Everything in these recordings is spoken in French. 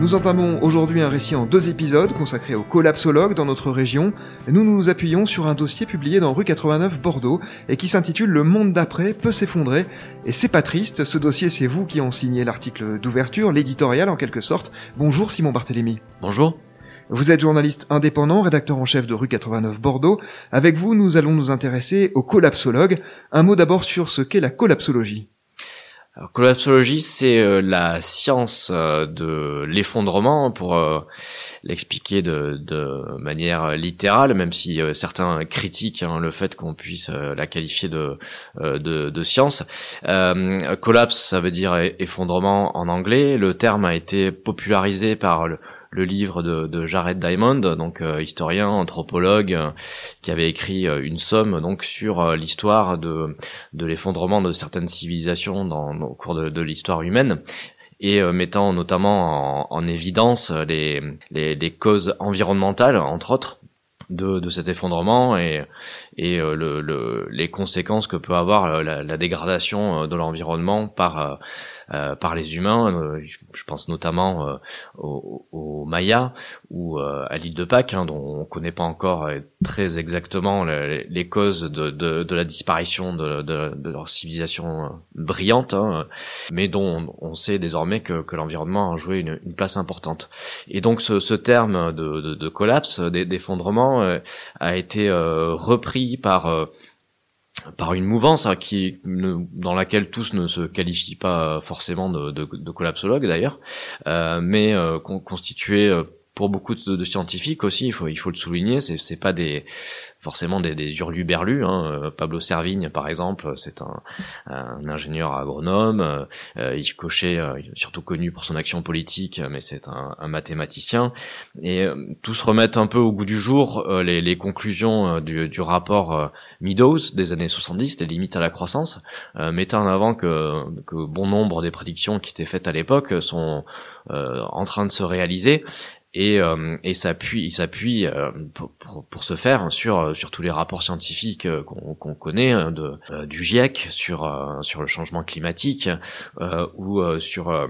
Nous entamons aujourd'hui un récit en deux épisodes consacré aux collapsologues dans notre région. Nous nous appuyons sur un dossier publié dans rue 89 Bordeaux et qui s'intitule Le monde d'après peut s'effondrer. Et c'est pas triste, ce dossier c'est vous qui en signé l'article d'ouverture, l'éditorial en quelque sorte. Bonjour Simon Barthélémy. Bonjour. Vous êtes journaliste indépendant, rédacteur en chef de rue 89 Bordeaux. Avec vous, nous allons nous intéresser aux collapsologues. Un mot d'abord sur ce qu'est la collapsologie. Alors, collapsologie, c'est euh, la science euh, de l'effondrement, pour euh, l'expliquer de, manière littérale, même si euh, certains critiquent hein, le fait qu'on puisse euh, la qualifier de, euh, science. collapse, ça veut dire effondrement en anglais. Le terme a été popularisé par le, le livre de, de, Jared Diamond, donc euh, historien, anthropologue, euh, qui avait écrit euh, une somme donc sur l'histoire de, de l'effondrement de certaines civilisations dans, au cours de, de l'histoire humaine et mettant notamment en, en évidence les, les, les, causes environnementales, entre autres, de, de cet effondrement et, et le, le, les conséquences que peut avoir la, la dégradation de l'environnement par euh, par les humains. Euh, je pense notamment euh, aux, aux, Mayas ou à l'île de Pâques, hein, dont on connaît pas encore très exactement les, les causes de, de, de, la disparition de, de, leur civilisation brillante, hein, mais dont on sait désormais que, que l'environnement a joué une, une, place importante. Et donc ce, ce terme de collapse, d'effondrement, a été repris par par une mouvance hein, qui dans laquelle tous ne se qualifient pas forcément de, de, de collapsologues d'ailleurs, euh, mais euh, constitué euh, pour beaucoup de, scientifiques aussi, il faut il faut le souligner, c'est c'est pas des forcément des, des hurluberlus. Hein. Euh, Pablo Servigne, par exemple, c'est un, un, ingénieur agronome. Euh, Yves Cochet, euh, surtout connu pour son action politique, mais c'est un, un, mathématicien. Et euh, tous remettent un peu au goût du jour les, les, conclusions du, du rapport Meadows des années 70, des limites à la croissance, mettant en avant que, que bon nombre des prédictions qui étaient faites à l'époque sont en train de se réaliser et, euh, et s'appuie, il s'appuie euh, pour, pour, pour, ce faire sur, euh, sur tous les rapports scientifiques euh, qu'on connaît hein, de, du GIEC sur, sur le changement climatique ou sur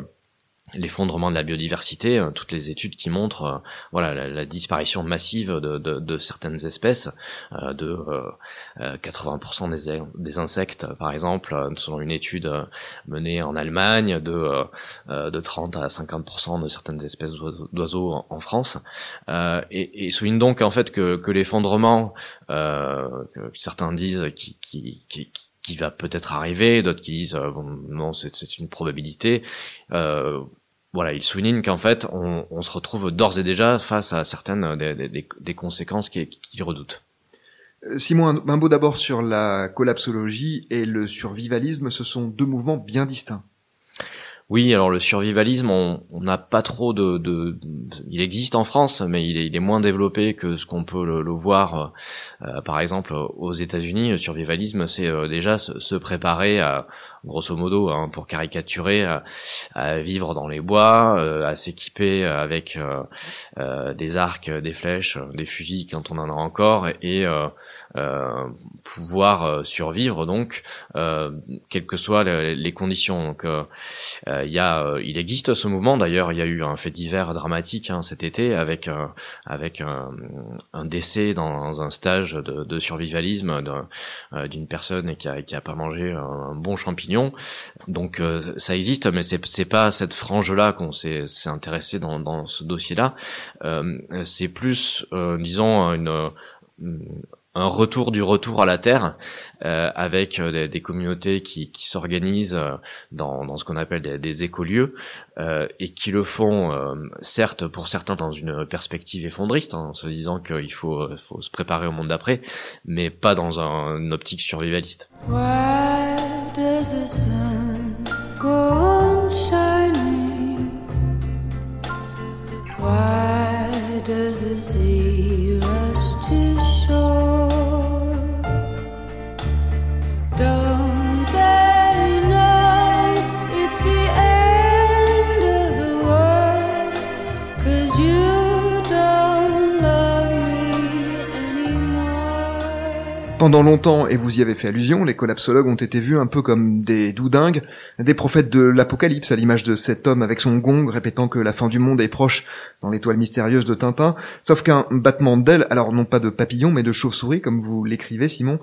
l'effondrement de la biodiversité, hein, toutes les études qui montrent euh, voilà la, disparition massive de, de, de certaines espèces, euh, de 80% euh, des, des, insectes par exemple, selon une étude menée en Allemagne, de, de 30 à 50% de certaines espèces d'oiseaux en, en, France, et, et, souligne donc en fait que, que l'effondrement, que certains disent qui, qui, qui qui va peut-être arriver, d'autres qui disent bon, non c'est une probabilité. Euh, voilà, il souligne qu'en fait, on, on, se retrouve d'ores et déjà face à certaines des, des, des conséquences qu'il qui redoute. Euh, Simon, un, un mot d'abord sur la collapsologie et le survivalisme. Ce sont deux mouvements bien distincts. Oui, alors le survivalisme, on n'a pas trop de, de, Il existe en France, mais il est, il est moins développé que ce qu'on peut le, le voir, euh, par exemple, aux États-Unis. Le survivalisme, c'est euh, déjà se, se, préparer à, grosso modo, hein, pour caricaturer, à, vivre dans les bois, euh, à s'équiper avec euh, des arcs, des flèches, des fusils quand on en a encore, et euh, pouvoir euh, survivre donc euh, quelles que soient les, conditions. Donc il y a il existe ce mouvement. D'ailleurs il y a eu un fait divers dramatique hein, cet été avec avec un, décès dans un stage de, de survivalisme d'une personne qui a, qui a pas mangé un bon champignon donc ça existe mais c'est pas cette frange là qu'on s'est intéressé dans, ce dossier là c'est plus disons une un retour du retour à la terre euh, avec euh, des, communautés qui, s'organisent euh, dans, ce qu'on appelle des, écolieux et qui le font certes pour certains dans une perspective effondriste hein, en se disant qu'il faut, se préparer au monde d'après mais pas dans un, une optique survivaliste. does the sun go on shining? Why does the sea? Pendant longtemps, et vous y avez fait allusion, les collapsologues ont été vus un peu comme des doudingues, des prophètes de l'apocalypse, à l'image de cet homme avec son gong répétant que la fin du monde est proche dans l'étoile mystérieuse de Tintin, sauf qu'un battement d'ailes, alors non pas de papillon mais de chauve-souris, comme vous l'écrivez Simon,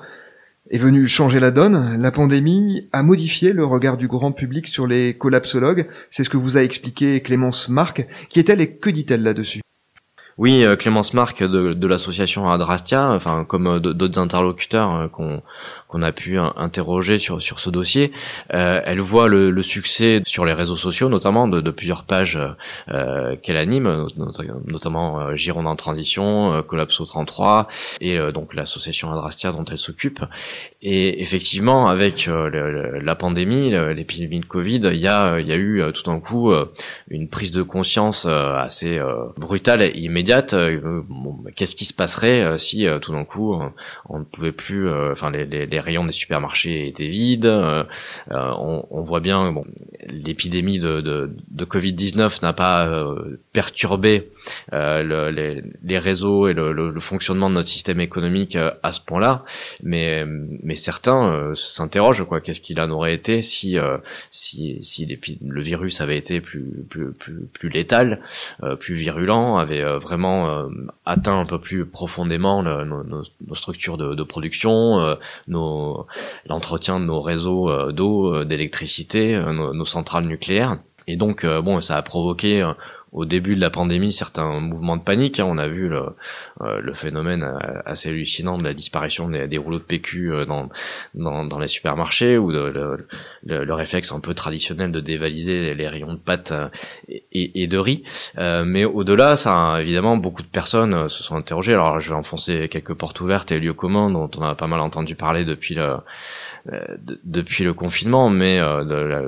est venu changer la donne. La pandémie a modifié le regard du grand public sur les collapsologues. C'est ce que vous a expliqué Clémence Marc. Qui est-elle et que dit-elle là-dessus? Oui, euh, Clémence Marc de, de l'association Adrastia, enfin comme euh, d'autres interlocuteurs euh, qu'on qu'on a pu interroger sur sur ce dossier, euh, elle voit le, le, succès sur les réseaux sociaux, notamment de, de plusieurs pages euh, qu'elle anime, notamment euh, Gironde en transition, euh, Collapso 33 et euh, donc l'association Adrastia dont elle s'occupe. Et effectivement, avec la pandémie, l'épidémie de Covid, il y a il y a eu tout d'un coup une prise de conscience assez brutale et immédiate. Bon, Qu'est-ce qui se passerait si tout d'un coup on ne pouvait plus, enfin les, les les rayons des supermarchés étaient vides. Euh, euh, on, voit bien, bon, l'épidémie de, de, de Covid-19 n'a pas euh, perturbé les, réseaux et le, fonctionnement de notre système économique à ce point-là, mais, mais certains s'interrogent quoi. Qu'est-ce qu'il en aurait été si si, si le virus avait été plus plus plus, plus létal, plus virulent, avait vraiment atteint un peu plus profondément nos, structures de production, nos l'entretien de nos réseaux euh, d'eau, euh, d'électricité, euh, nos, centrales nucléaires. Et donc, bon, ça a provoqué au début de la pandémie certains mouvements de panique. Hein. On a vu le, le, phénomène assez hallucinant de la disparition des, rouleaux de PQ dans, dans, dans, les supermarchés ou de, le, le, réflexe un peu traditionnel de dévaliser les, rayons de pâtes et, et de riz. mais au-delà, ça évidemment beaucoup de personnes se sont interrogées. Alors je vais enfoncer quelques portes ouvertes et lieux communs dont on a pas mal entendu parler depuis le euh, depuis le confinement, mais euh, de la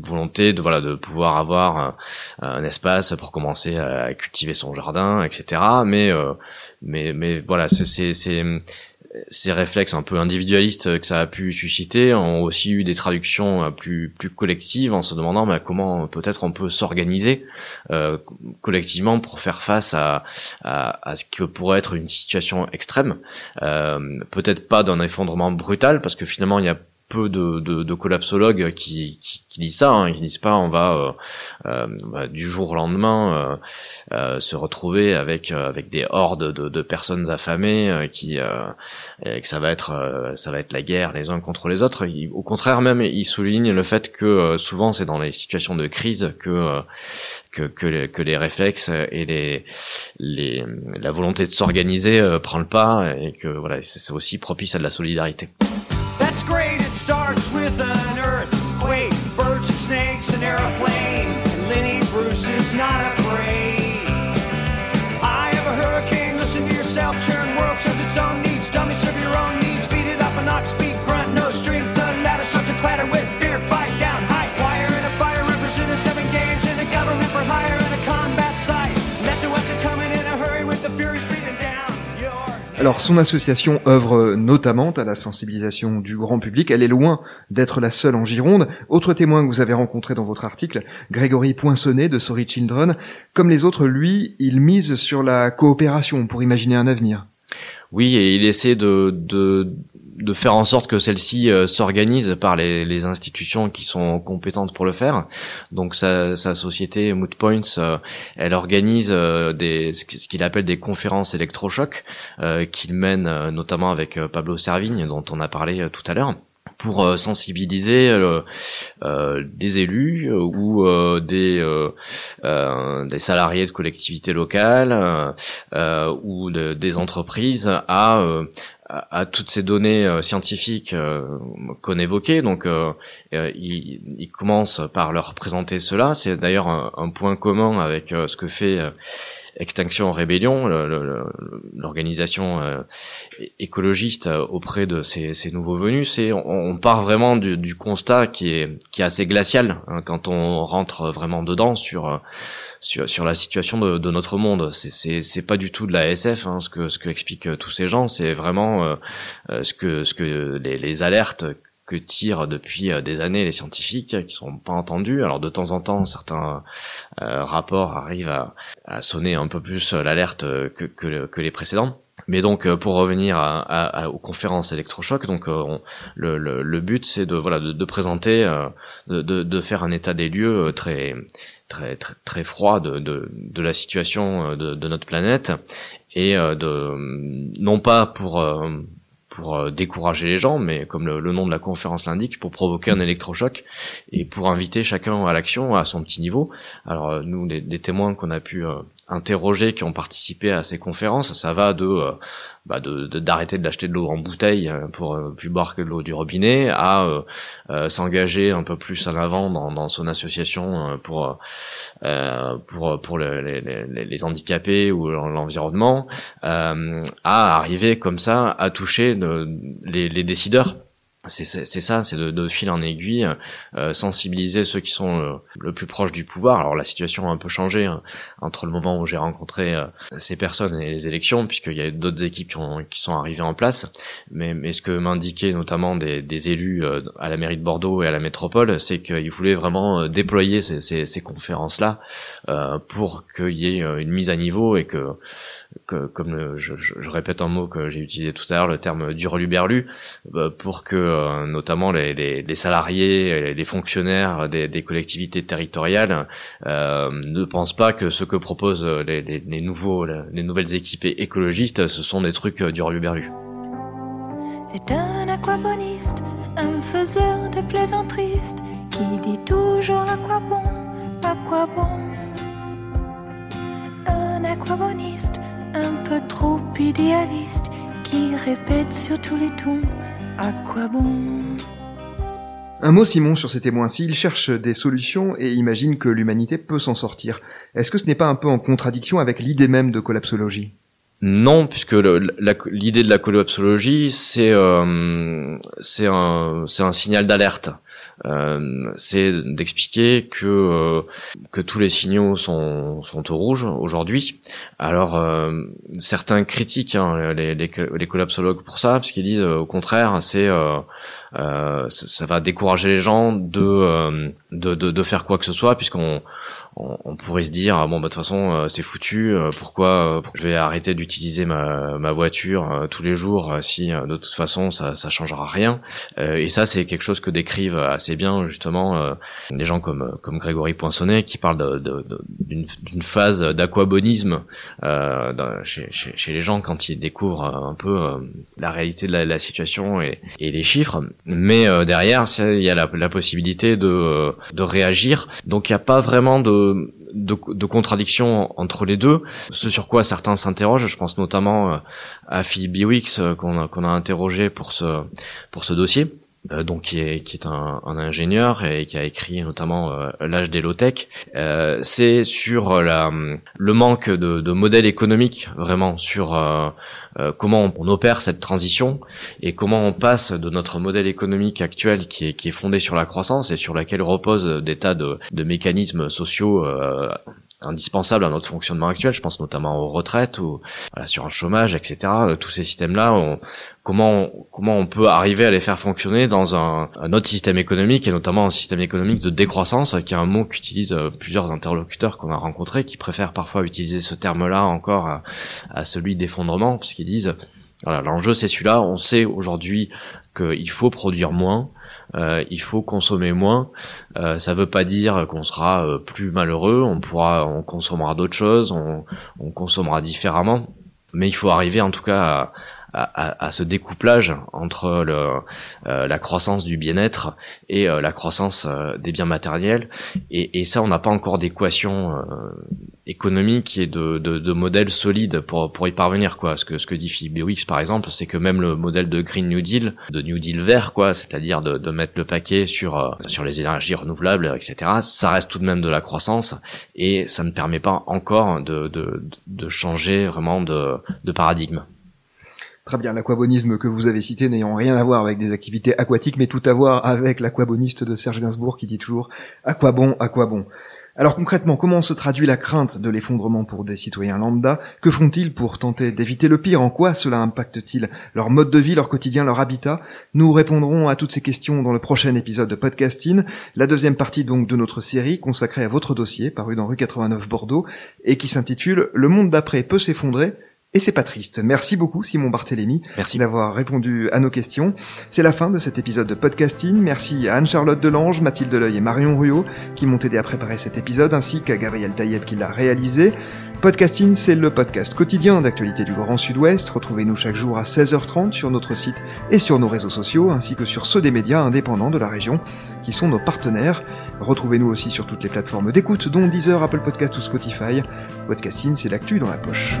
volonté de voilà de pouvoir avoir un, espace pour commencer à cultiver son jardin, etc. Mais euh, mais mais voilà, c'est c'est ces réflexes un peu individualistes que ça a pu susciter ont aussi eu des traductions euh, plus plus collectives en se demandant bah, comment peut-être on peut s'organiser euh, collectivement pour faire face à, à, à, ce que pourrait être une situation extrême. Euh, peut-être pas d'un effondrement brutal parce que finalement il y a peu de, de, de collapsologues qui, qui, qui, disent ça, hein, qui disent pas on va euh, euh bah, du jour au lendemain euh, euh se retrouver avec euh, avec des hordes de, de personnes affamées qui et que ça va être ça va être la guerre les uns contre les autres. au contraire même, ils soulignent le fait que souvent c'est dans les situations de crise que que, que, les, que les réflexes et les, les la volonté de s'organiser prend le pas et que voilà c'est aussi propice à de la solidarité. Alors son association œuvre notamment à la sensibilisation du grand public. Elle est loin d'être la seule en Gironde. Autre témoin que vous avez rencontré dans votre article, Grégory Poinçonnet de Sorry Children. Comme les autres, lui, il mise sur la coopération pour imaginer un avenir. Oui, et il essaie de, de de faire en sorte que celle-ci euh, s'organise par les, les, institutions qui sont compétentes pour le faire. Donc sa, sa société Mood Points, euh, elle organise euh, des, ce qu'il appelle des conférences électrochocs qu'il mène notamment avec Pablo Servigne dont on a parlé tout à l'heure pour sensibiliser euh, des élus ou des des salariés de collectivités locales ou de, des entreprises à à, toutes ces données scientifiques qu'on évoquait. Donc, il, il, commence par leur présenter cela. C'est d'ailleurs un, point commun avec ce que fait Extinction Rébellion, l'organisation euh, écologiste euh, auprès de ces, nouveaux venus, c'est on, part vraiment du, constat qui est qui est assez glacial hein, quand on rentre vraiment dedans sur euh, sur, la situation de, notre monde. C'est c'est pas du tout de la SF hein, ce que ce que expliquent tous ces gens. C'est vraiment ce que ce que les alertes que tirent depuis euh, des années les scientifiques qui sont pas entendus. Alors de temps en temps, certains euh, rapports arrivent à, à, sonner un peu plus l'alerte que, que, que, les précédents. Mais donc pour revenir à, à, aux conférences électrochocs, donc le, le, le, but c'est de voilà de, de présenter, de, de, de, faire un état des lieux très très très, très froid de, de, la situation de notre planète et de non pas pour pour euh, décourager les gens, mais comme le, nom de la conférence l'indique, pour provoquer un électrochoc et pour inviter chacun à l'action à son petit niveau. Alors euh, nous, des, témoins qu'on a pu euh, interroger, qui ont participé à ces conférences, ça va de bah de d'arrêter de, l'acheter de l'eau en bouteille pour euh, plus boire que de l'eau du robinet à s'engager un peu plus en avant dans, dans son association pour pour pour les, les, les, handicapés ou l'environnement à arriver comme ça à toucher les, les décideurs c'est ça, c'est de, de, fil en aiguille, euh, sensibiliser ceux qui sont euh, le plus proches du pouvoir. Alors la situation a un peu changé hein, entre le moment où j'ai rencontré euh, ces personnes et les élections, puisqu'il y a d'autres équipes qui, ont, qui, sont arrivées en place. Mais, mais ce que m'indiquaient notamment des, des élus à la mairie de Bordeaux et à la métropole, c'est qu'ils voulaient vraiment déployer ces, ces, ces conférences-là pour qu'il y ait une mise à niveau et que comme je, répète un mot que j'ai utilisé tout à l'heure, le terme d'hurluberlu, euh, pour que euh, notamment les, les, les, salariés, les fonctionnaires des, collectivités territoriales euh, ne pensent pas que ce que proposent les, nouveaux, les nouvelles équipes écologistes, ce sont des trucs d'hurluberlu. C'est un aquaboniste, un faiseur de plaisanteries qui dit toujours à quoi bon, à quoi bon. Un aquaboniste, un peu trop idéaliste qui répète sur tous les tons à quoi bon? Un mot Simon sur ces témoins s'ils cherchent des solutions et imaginent que l'humanité peut s'en sortir. Est-ce que ce n'est pas un peu en contradiction avec l'idée même de collapsologie? Non, puisque l'idée de la collapsologie, c'est euh, un signal d'alerte. Euh, c'est d'expliquer que euh, que tous les signaux sont sont au rouge aujourd'hui. Alors euh, certains critiquent hein, les, les, les collapsologues pour ça, parce qu'ils disent au contraire, c'est ça, ça, va décourager les gens de, de, de, de faire quoi que ce soit, puisqu'on on, pourrait se dire ah bon bah de toute façon euh, c'est foutu euh, pourquoi, je vais arrêter d'utiliser ma, ma voiture euh, tous les jours si de toute façon ça ça changera rien. Et ça c'est quelque chose que décrivent assez bien justement des gens comme comme Grégory Poinçonnet qui parlent d'une phase d'aquabonisme chez, chez, chez, les gens quand ils découvrent un peu la réalité de la, situation et, et, les chiffres. Mais derrière il y a la, la possibilité de de réagir. Donc il n'y a pas vraiment de de, de, contradiction entre les deux. Ce sur quoi certains s'interrogent, je pense notamment euh, à Philippe Biwix euh, qu'on a, qu'on a interrogé pour ce pour ce dossier. Euh, donc qui est, qui est un, ingénieur et qui a écrit notamment l'âge des low-tech, c'est sur la, le manque de, de modèle économique vraiment sur euh, comment on, opère cette transition et comment on passe de notre modèle économique actuel qui est, qui est fondé sur la croissance et sur laquelle reposent des tas de, de mécanismes sociaux euh, indispensable à notre fonctionnement actuel. Je pense notamment aux retraites ou à l'assurance chômage, etc. Euh, tous ces systèmes-là, comment comment on peut arriver à les faire fonctionner dans un, un, autre système économique et notamment un système économique de décroissance, qui est un mot qu'utilisent euh, plusieurs interlocuteurs qu'on a rencontrés, qui préfèrent parfois utiliser ce terme-là encore à, à celui d'effondrement, puisqu'ils disent voilà, l'enjeu c'est celui-là. On sait aujourd'hui qu'il faut produire moins, euh, il faut consommer moins. Euh, ça veut pas dire qu'on sera euh, plus malheureux. On pourra, on consommera d'autres choses, on, on, consommera différemment. Mais il faut arriver en tout cas à, à, à ce découplage entre le, euh, la croissance du bien-être et la croissance des biens matériels. Et, et ça, on n'a pas encore d'équation économique et de, de, de modèles solides pour pour y parvenir quoi. Ce que ce que dit Philippe Bewix par exemple, c'est que même le modèle de Green New Deal, de New Deal vert quoi, c'est-à-dire de, de mettre le paquet sur euh, sur les énergies renouvelables, etc. Ça reste tout de même de la croissance et ça ne permet pas encore de de, de changer vraiment de de paradigme. Très bien, l'aquabonisme que vous avez cité n'ayant rien à voir avec des activités aquatiques, mais tout à voir avec l'aquaboniste de Serge Gainsbourg qui dit toujours à quoi bon, à quoi bon. Alors concrètement, comment se traduit la crainte de l'effondrement pour des citoyens lambda? Que font-ils pour tenter d'éviter le pire? En quoi cela impacte-t-il leur mode de vie, leur quotidien, leur habitat? Nous répondrons à toutes ces questions dans le prochain épisode de Podcasting, la deuxième partie donc de notre série consacrée à votre dossier paru dans rue 89 Bordeaux et qui s'intitule Le monde d'après peut s'effondrer et c'est pas triste. Merci beaucoup Simon Barthélémy d'avoir répondu à nos questions. C'est la fin de cet épisode de podcasting. Merci à Anne-Charlotte Delange, Mathilde Deleuil et Marion Ruot qui m'ont aidé à préparer cet épisode, ainsi qu'à Gabriel Taïeb qui l'a réalisé. Podcasting, c'est le podcast quotidien d'actualité du Grand Sud-Ouest. Retrouvez-nous chaque jour à 16h30 sur notre site et sur nos réseaux sociaux, ainsi que sur ceux des médias indépendants de la région, qui sont nos partenaires. Retrouvez-nous aussi sur toutes les plateformes d'écoute, dont Deezer, Apple Podcast ou Spotify. Podcasting, c'est l'actu dans la poche.